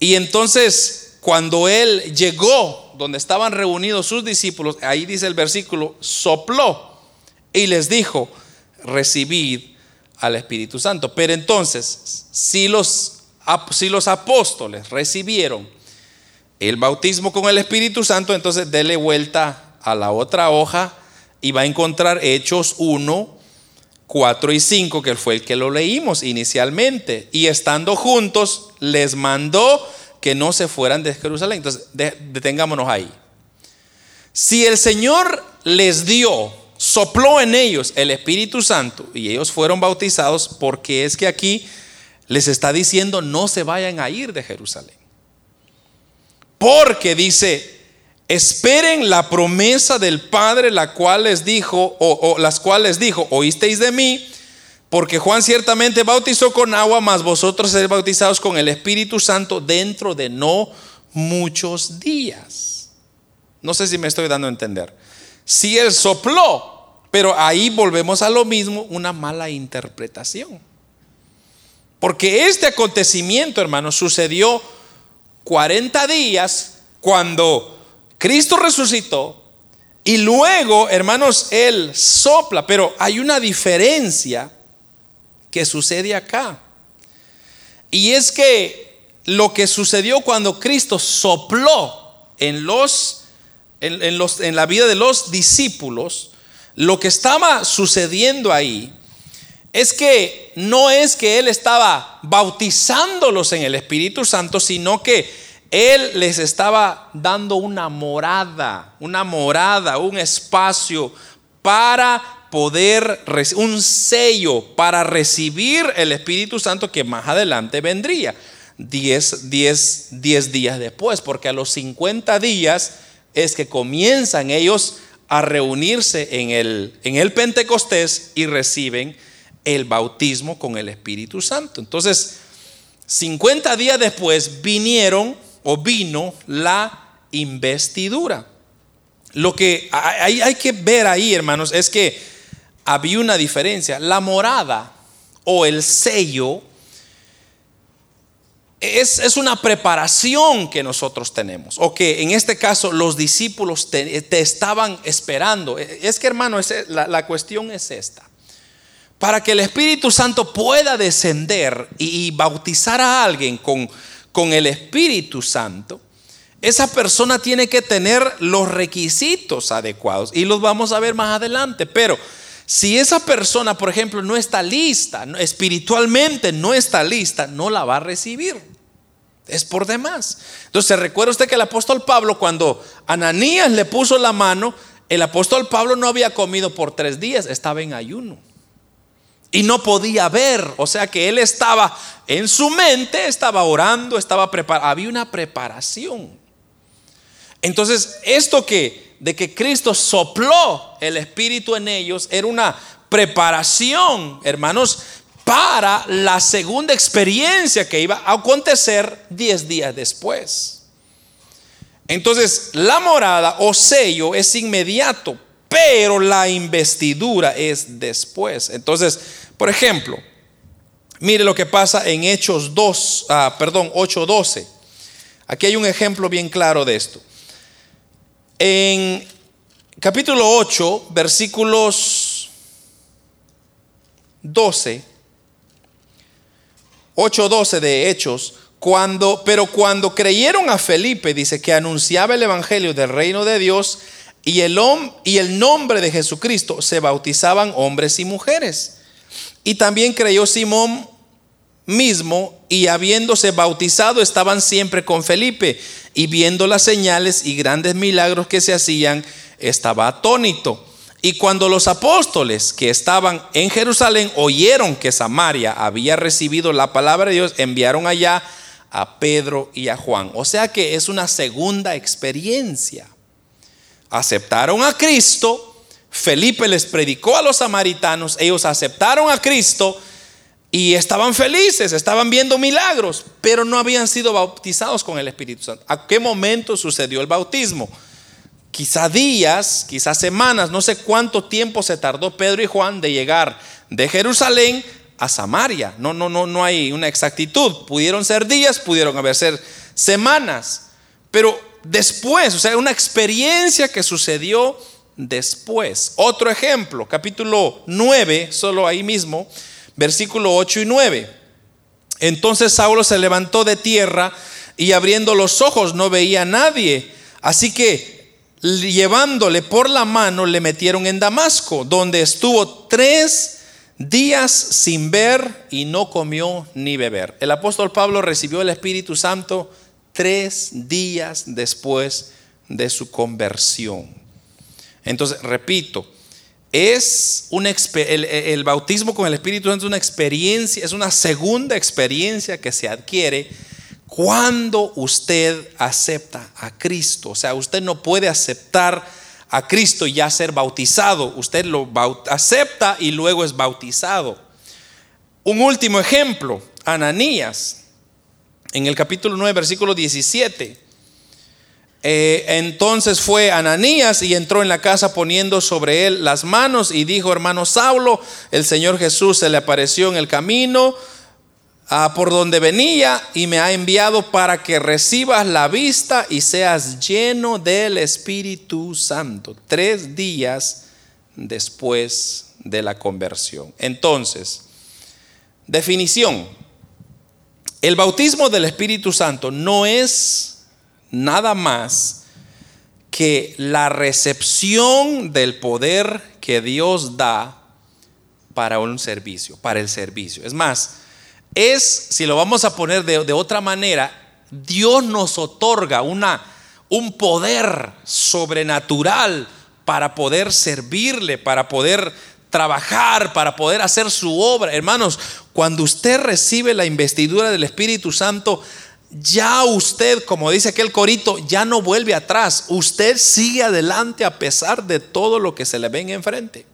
Y entonces, cuando Él llegó donde estaban reunidos sus discípulos, ahí dice el versículo, sopló y les dijo, recibid al Espíritu Santo. Pero entonces, si los, si los apóstoles recibieron el bautismo con el Espíritu Santo, entonces dele vuelta a la otra hoja y va a encontrar Hechos 1, 4 y 5, que fue el que lo leímos inicialmente. Y estando juntos, les mandó que no se fueran de Jerusalén. Entonces, detengámonos ahí. Si el Señor les dio, sopló en ellos el Espíritu Santo y ellos fueron bautizados, porque es que aquí les está diciendo no se vayan a ir de Jerusalén. Porque dice, esperen la promesa del Padre, la cual les dijo, o, o las cuales dijo, oísteis de mí, porque Juan ciertamente bautizó con agua, mas vosotros seréis bautizados con el Espíritu Santo dentro de no muchos días. No sé si me estoy dando a entender. Si él sopló, pero ahí volvemos a lo mismo, una mala interpretación. Porque este acontecimiento, hermano, sucedió 40 días cuando Cristo resucitó y luego, hermanos, Él sopla, pero hay una diferencia que sucede acá. Y es que lo que sucedió cuando Cristo sopló en, los, en, los, en la vida de los discípulos, lo que estaba sucediendo ahí es que no es que Él estaba bautizándolos en el Espíritu Santo, sino que él les estaba dando una morada, una morada, un espacio para poder, un sello para recibir el Espíritu Santo que más adelante vendría, 10, días después, porque a los 50 días es que comienzan ellos a reunirse en el, en el Pentecostés y reciben el bautismo con el Espíritu Santo. Entonces, 50 días después vinieron o vino la investidura. Lo que hay, hay, que ver ahí, hermanos, es que había una diferencia. La morada o el sello es, es una preparación que nosotros tenemos, o que en este caso los discípulos te, estaban esperando. Es que, hermano, la, la cuestión es esta para que el Espíritu Santo pueda descender y, bautizar a alguien con con el Espíritu Santo, esa persona tiene que tener los requisitos adecuados y los vamos a ver más adelante. Pero si esa persona, por ejemplo, no está lista, espiritualmente no está lista, no la va a recibir. Es por demás. Entonces, recuerda usted que el apóstol Pablo, cuando Ananías le puso la mano, el apóstol Pablo no había comido por tres días, estaba en ayuno y no podía ver. O sea que él estaba en su mente, estaba orando, estaba preparado. Había una preparación. Entonces, esto que de que Cristo sopló el Espíritu en ellos era una preparación, hermanos, para la segunda experiencia que iba a acontecer diez días después. Entonces, la morada o sello es inmediato, pero la investidura es después. Entonces, por ejemplo, mire lo que pasa en Hechos 2, ah, perdón, 8:12. Aquí hay un ejemplo bien claro de esto. En capítulo 8, versículos 12, 8:12 de Hechos, cuando, pero cuando creyeron a Felipe, dice que anunciaba el evangelio del reino de Dios y el nombre de Jesucristo, se bautizaban hombres y mujeres. Y también creyó Simón mismo y habiéndose bautizado estaban siempre con Felipe y viendo las señales y grandes milagros que se hacían, estaba atónito. Y cuando los apóstoles que estaban en Jerusalén oyeron que Samaria había recibido la palabra de Dios, enviaron allá a Pedro y a Juan. O sea que es una segunda experiencia. Aceptaron a Cristo Felipe les predicó a los samaritanos, ellos aceptaron a Cristo y estaban felices, estaban viendo milagros, pero no habían sido bautizados con el Espíritu Santo. ¿A qué momento sucedió el bautismo? Quizá días, quizás semanas, no sé cuánto tiempo se tardó Pedro y Juan de llegar de Jerusalén a Samaria. No, no, no, no hay una exactitud. Pudieron ser días, pudieron haber ser semanas, pero después, o sea, una experiencia que sucedió después. Otro ejemplo, capítulo 9, solo ahí mismo, versículo 8 y 9. Entonces Saulo se levantó de tierra y abriendo los ojos no veía a nadie. Así que llevándole por la mano le metieron en Damasco, donde estuvo tres días sin ver y no comió ni beber. El apóstol Pablo recibió el Espíritu Santo tres días después de su conversión. Entonces, repito, es el, bautismo con el Espíritu Santo es una experiencia, es una segunda experiencia que se adquiere cuando usted acepta a Cristo. O sea, usted no puede aceptar a Cristo y ya ser bautizado. Usted lo acepta y luego es bautizado. Un último ejemplo, Ananías, en el capítulo 9, versículo 17. Eh, entonces fue Ananías y entró en la casa poniendo sobre él las manos y dijo, hermano Saulo, el Señor Jesús se le apareció en el camino ah, por donde venía y me ha enviado para que recibas la vista y seas lleno del Espíritu Santo. Tres días después de la conversión. Entonces, definición. El bautismo del Espíritu Santo no es nada más que la recepción del poder que Dios da para un servicio, para el servicio. Es más, es, si lo vamos a poner de, otra manera, Dios nos otorga una, un poder sobrenatural para poder servirle, para poder trabajar, para poder hacer su obra. Hermanos, cuando usted recibe la investidura del Espíritu Santo, ya usted, como dice aquel corito, ya no vuelve atrás. Usted sigue adelante a pesar de todo lo que se le venga enfrente.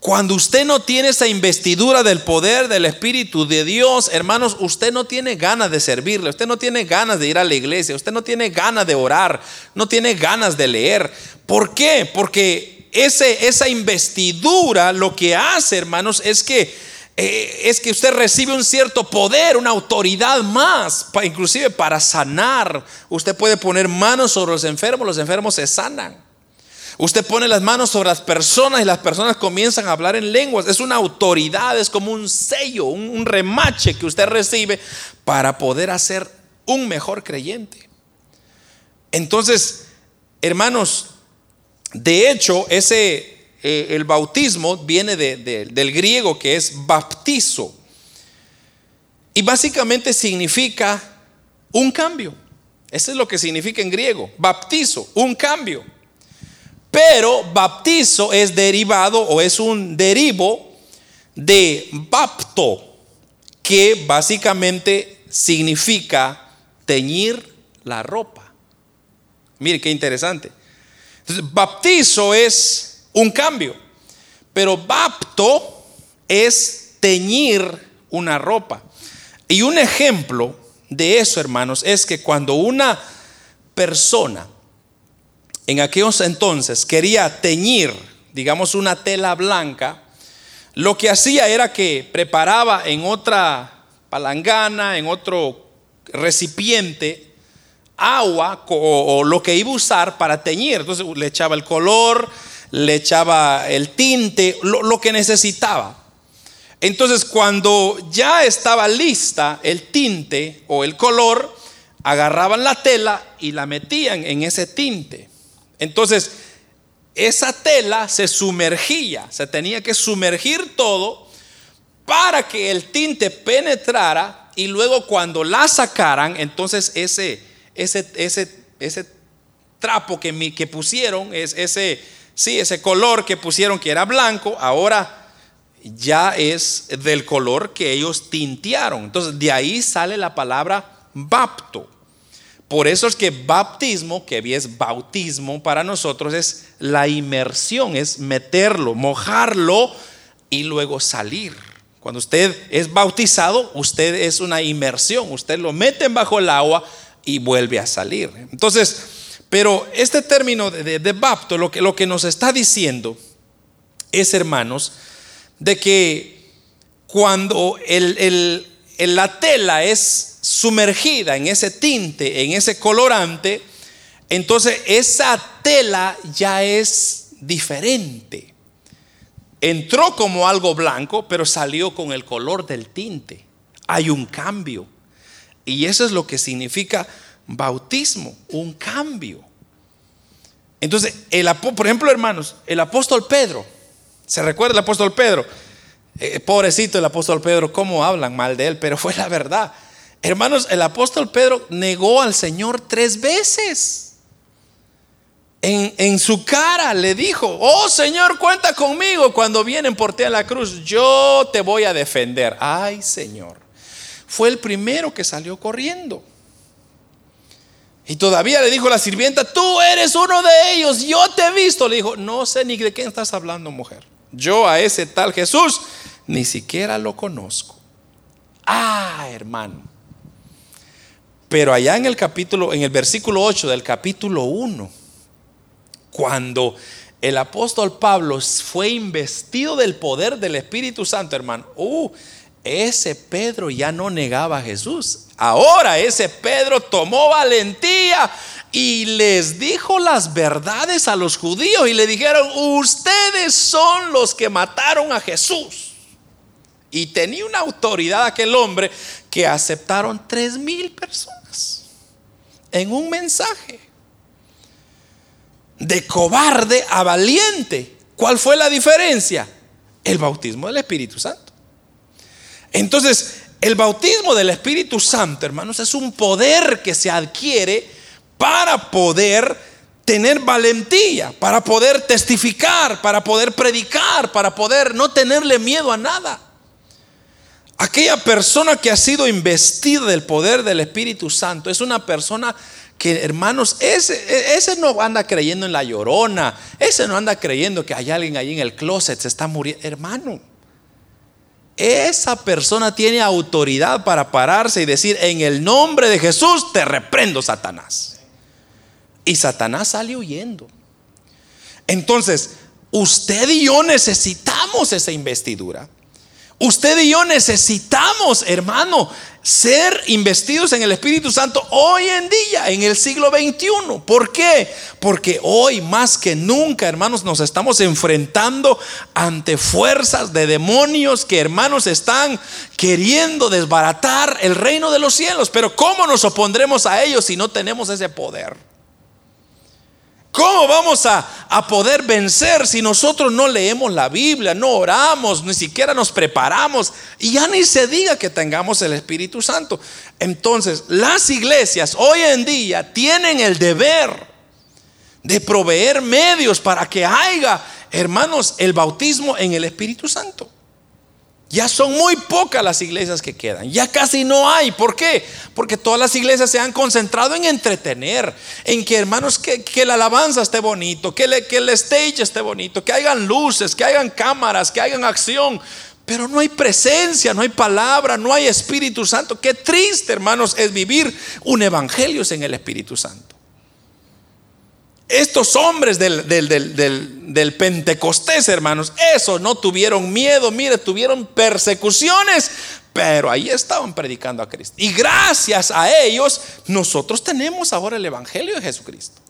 Cuando usted no tiene esa investidura del poder del Espíritu de Dios, hermanos, usted no tiene ganas de servirle, usted no tiene ganas de ir a la iglesia, usted no tiene ganas de orar, no tiene ganas de leer. ¿Por qué? Porque ese, esa investidura lo que hace, hermanos, es que eh, es que usted recibe un cierto poder, una autoridad más, inclusive para sanar. Usted puede poner manos sobre los enfermos, los enfermos se sanan. Usted pone las manos sobre las personas y las personas comienzan a hablar en lenguas. Es una autoridad, es como un sello, un, remache que usted recibe para poder hacer un mejor creyente. Entonces, hermanos, de hecho, ese, eh, el bautismo viene del griego que es baptizo. Y básicamente significa un cambio. Eso es lo que significa en griego, baptizo, un cambio. Pero baptizo es derivado o es un derivo de bapto, que básicamente significa teñir la ropa. Mire qué interesante. Baptizo es un cambio, pero bapto es teñir una ropa. Y un ejemplo de eso, hermanos, es que cuando una persona en aquellos entonces quería teñir, digamos, una tela blanca, lo que hacía era que preparaba en otra palangana, en otro recipiente, agua o, lo que iba a usar para teñir. Entonces le echaba el color, le echaba el tinte, lo, lo que necesitaba. Entonces cuando ya estaba lista el tinte o el color, agarraban la tela y la metían en ese tinte. Entonces, esa tela se sumergía, se tenía que sumergir todo para que el tinte penetrara y luego cuando la sacaran, entonces ese, ese, ese, ese trapo que, que pusieron, ese, sí, ese color que pusieron que era blanco, ahora ya es del color que ellos tintearon. Entonces de ahí sale la palabra bapto. Por eso es que bautismo, que es bautismo para nosotros, es la inmersión, es meterlo, mojarlo y luego salir. Cuando usted es bautizado, usted es una inmersión, usted lo mete bajo el agua y vuelve a salir. Entonces, pero este término de, bapto, lo que, nos está diciendo es, hermanos, de que cuando la tela es sumergida en ese tinte, en ese colorante, entonces esa tela ya es diferente. Entró como algo blanco, pero salió con el color del tinte. Hay un cambio. Y eso es lo que significa bautismo, un cambio. Entonces, el, por ejemplo, hermanos, el apóstol Pedro, ¿se recuerda el apóstol Pedro? Eh, pobrecito el apóstol Pedro, cómo hablan mal de él, pero fue la verdad. Hermanos, el apóstol Pedro negó al Señor tres veces. En, su cara le dijo, oh Señor, cuenta conmigo cuando vienen por ti a la cruz, yo te voy a defender. Ay Señor, fue el primero que salió corriendo. Y todavía le dijo la sirvienta, tú eres uno de ellos, yo te he visto. Le dijo, no sé ni de quién estás hablando, mujer. Yo a ese tal Jesús ni siquiera lo conozco. Ah, hermano. Pero allá en el capítulo, en el versículo 8 del capítulo 1, cuando el apóstol Pablo fue investido del poder del Espíritu Santo, hermano, uh, ese Pedro ya no negaba a Jesús. Ahora ese Pedro tomó valentía y les dijo las verdades a los judíos y le dijeron, ustedes son los que mataron a Jesús. Y tenía una autoridad aquel hombre que aceptaron tres mil personas en un mensaje. De cobarde a valiente. ¿Cuál fue la diferencia? El bautismo del Espíritu Santo. Entonces, el bautismo del Espíritu Santo, hermanos, es un poder que se adquiere para poder tener valentía, para poder testificar, para poder predicar, para poder no tenerle miedo a nada. Aquella persona que ha sido investida del poder del Espíritu Santo es una persona que, hermanos, ese, no anda creyendo en la llorona, ese no anda creyendo que hay alguien ahí en el closet, se está muriendo. Hermano, esa persona tiene autoridad para pararse y decir, en el nombre de Jesús te reprendo, Satanás. Y Satanás sale huyendo. Entonces, usted y yo necesitamos esa investidura. Usted y yo necesitamos, hermano, ser investidos en el Espíritu Santo hoy en día, en el siglo XXI. ¿Por qué? Porque hoy más que nunca, hermanos, nos estamos enfrentando ante fuerzas de demonios que, hermanos, están queriendo desbaratar el reino de los cielos. Pero ¿cómo nos opondremos a ellos si no tenemos ese poder? ¿Cómo vamos a, poder vencer si nosotros no leemos la Biblia, no oramos, ni siquiera nos preparamos y ya ni se diga que tengamos el Espíritu Santo? Entonces, las iglesias hoy en día tienen el deber de proveer medios para que haya, hermanos, el bautismo en el Espíritu Santo. Ya son muy pocas las iglesias que quedan. Ya casi no hay. ¿Por qué? Porque todas las iglesias se han concentrado en entretener. En que, hermanos, que, la alabanza esté bonito. Que, que el stage esté bonito. Que hayan luces. Que hayan cámaras. Que hayan acción. Pero no hay presencia. No hay palabra. No hay Espíritu Santo. Qué triste, hermanos, es vivir un evangelio en el Espíritu Santo. Estos hombres del, Pentecostés, hermanos, eso no tuvieron miedo, mire, tuvieron persecuciones, pero ahí estaban predicando a Cristo. Y gracias a ellos, nosotros tenemos ahora el Evangelio de Jesucristo.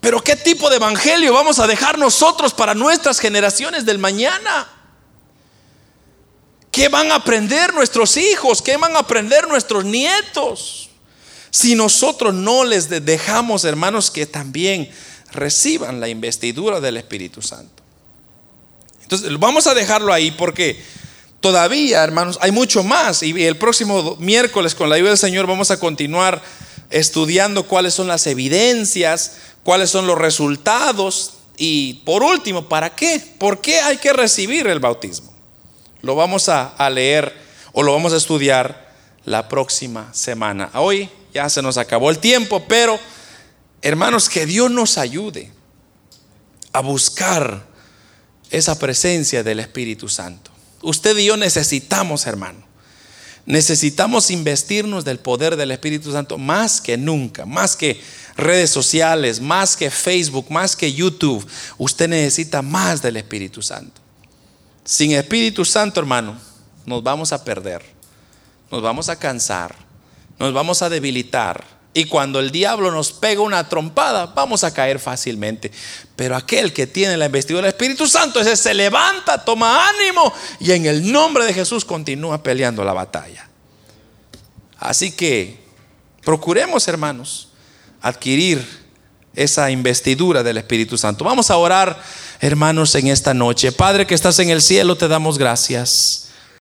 Pero ¿qué tipo de Evangelio vamos a dejar nosotros para nuestras generaciones del mañana? ¿Qué van a aprender nuestros hijos? ¿Qué van a aprender nuestros nietos? Si nosotros no les dejamos, hermanos, que también reciban la investidura del Espíritu Santo. Entonces, vamos a dejarlo ahí porque todavía, hermanos, hay mucho más. Y el próximo miércoles, con la ayuda del Señor, vamos a continuar estudiando cuáles son las evidencias, cuáles son los resultados. Y por último, ¿para qué? ¿Por qué hay que recibir el bautismo? Lo vamos a, leer o lo vamos a estudiar la próxima semana. Hoy ya se nos acabó el tiempo, pero hermanos, que Dios nos ayude a buscar esa presencia del Espíritu Santo. Usted y yo necesitamos, hermano, necesitamos investirnos del poder del Espíritu Santo más que nunca, más que redes sociales, más que Facebook, más que YouTube. Usted necesita más del Espíritu Santo. Sin Espíritu Santo, hermano, nos vamos a perder, nos vamos a cansar nos vamos a debilitar. Y cuando el diablo nos pega una trompada, vamos a caer fácilmente. Pero aquel que tiene la investidura del Espíritu Santo, ese se levanta, toma ánimo y en el nombre de Jesús continúa peleando la batalla. Así que procuremos, hermanos, adquirir esa investidura del Espíritu Santo. Vamos a orar, hermanos, en esta noche. Padre que estás en el cielo, te damos gracias.